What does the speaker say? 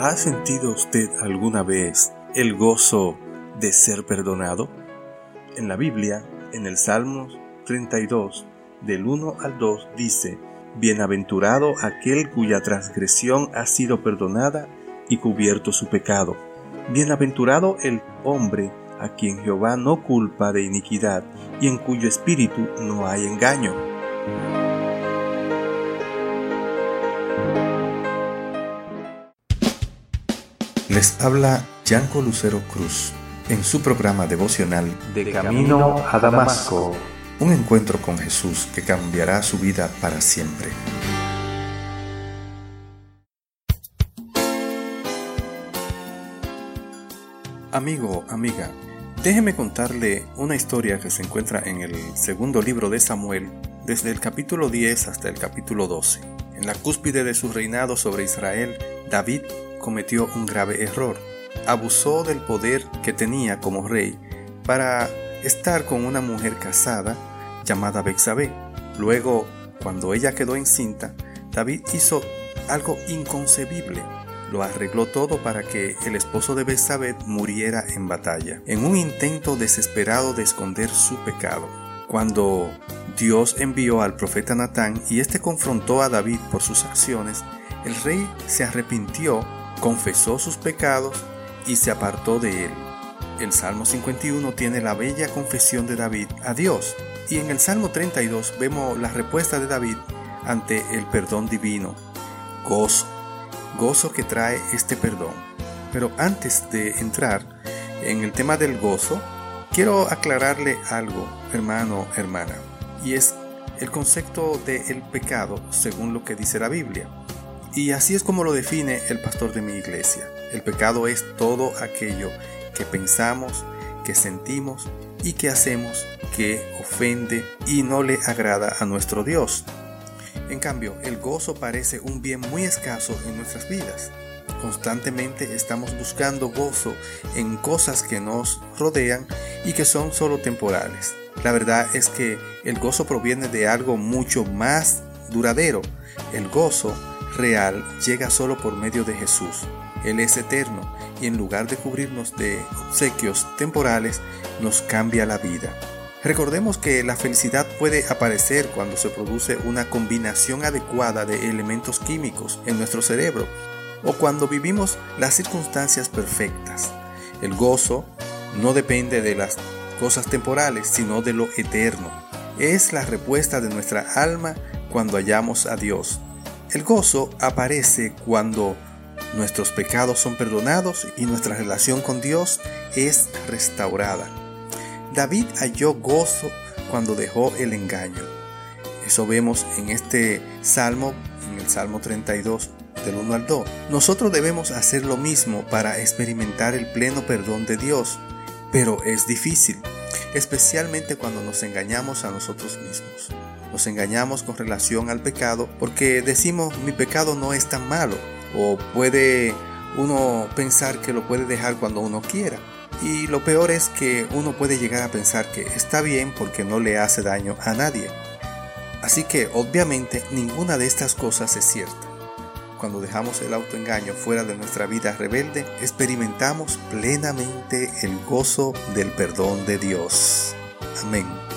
¿Ha sentido usted alguna vez el gozo de ser perdonado? En la Biblia, en el Salmo 32, del 1 al 2, dice, Bienaventurado aquel cuya transgresión ha sido perdonada y cubierto su pecado. Bienaventurado el hombre a quien Jehová no culpa de iniquidad y en cuyo espíritu no hay engaño. Les habla Yanko Lucero Cruz en su programa devocional De Camino a Damasco. Un encuentro con Jesús que cambiará su vida para siempre. Amigo, amiga, déjeme contarle una historia que se encuentra en el segundo libro de Samuel, desde el capítulo 10 hasta el capítulo 12. En la cúspide de su reinado sobre Israel, David cometió un grave error. Abusó del poder que tenía como rey para estar con una mujer casada llamada Bexabé. Luego, cuando ella quedó encinta, David hizo algo inconcebible. Lo arregló todo para que el esposo de Bexabé muriera en batalla, en un intento desesperado de esconder su pecado. Cuando Dios envió al profeta Natán y éste confrontó a David por sus acciones, el rey se arrepintió confesó sus pecados y se apartó de él. El Salmo 51 tiene la bella confesión de David a Dios y en el Salmo 32 vemos la respuesta de David ante el perdón divino. Gozo, gozo que trae este perdón. Pero antes de entrar en el tema del gozo, quiero aclararle algo, hermano, hermana, y es el concepto del pecado según lo que dice la Biblia. Y así es como lo define el pastor de mi iglesia. El pecado es todo aquello que pensamos, que sentimos y que hacemos que ofende y no le agrada a nuestro Dios. En cambio, el gozo parece un bien muy escaso en nuestras vidas. Constantemente estamos buscando gozo en cosas que nos rodean y que son solo temporales. La verdad es que el gozo proviene de algo mucho más duradero. El gozo real llega solo por medio de Jesús. Él es eterno y en lugar de cubrirnos de obsequios temporales, nos cambia la vida. Recordemos que la felicidad puede aparecer cuando se produce una combinación adecuada de elementos químicos en nuestro cerebro o cuando vivimos las circunstancias perfectas. El gozo no depende de las cosas temporales, sino de lo eterno. Es la respuesta de nuestra alma cuando hallamos a Dios el gozo aparece cuando nuestros pecados son perdonados y nuestra relación con Dios es restaurada. David halló gozo cuando dejó el engaño. Eso vemos en este salmo, en el Salmo 32, del 1 al 2. Nosotros debemos hacer lo mismo para experimentar el pleno perdón de Dios, pero es difícil, especialmente cuando nos engañamos a nosotros mismos. Nos engañamos con relación al pecado porque decimos mi pecado no es tan malo o puede uno pensar que lo puede dejar cuando uno quiera. Y lo peor es que uno puede llegar a pensar que está bien porque no le hace daño a nadie. Así que obviamente ninguna de estas cosas es cierta. Cuando dejamos el autoengaño fuera de nuestra vida rebelde, experimentamos plenamente el gozo del perdón de Dios. Amén.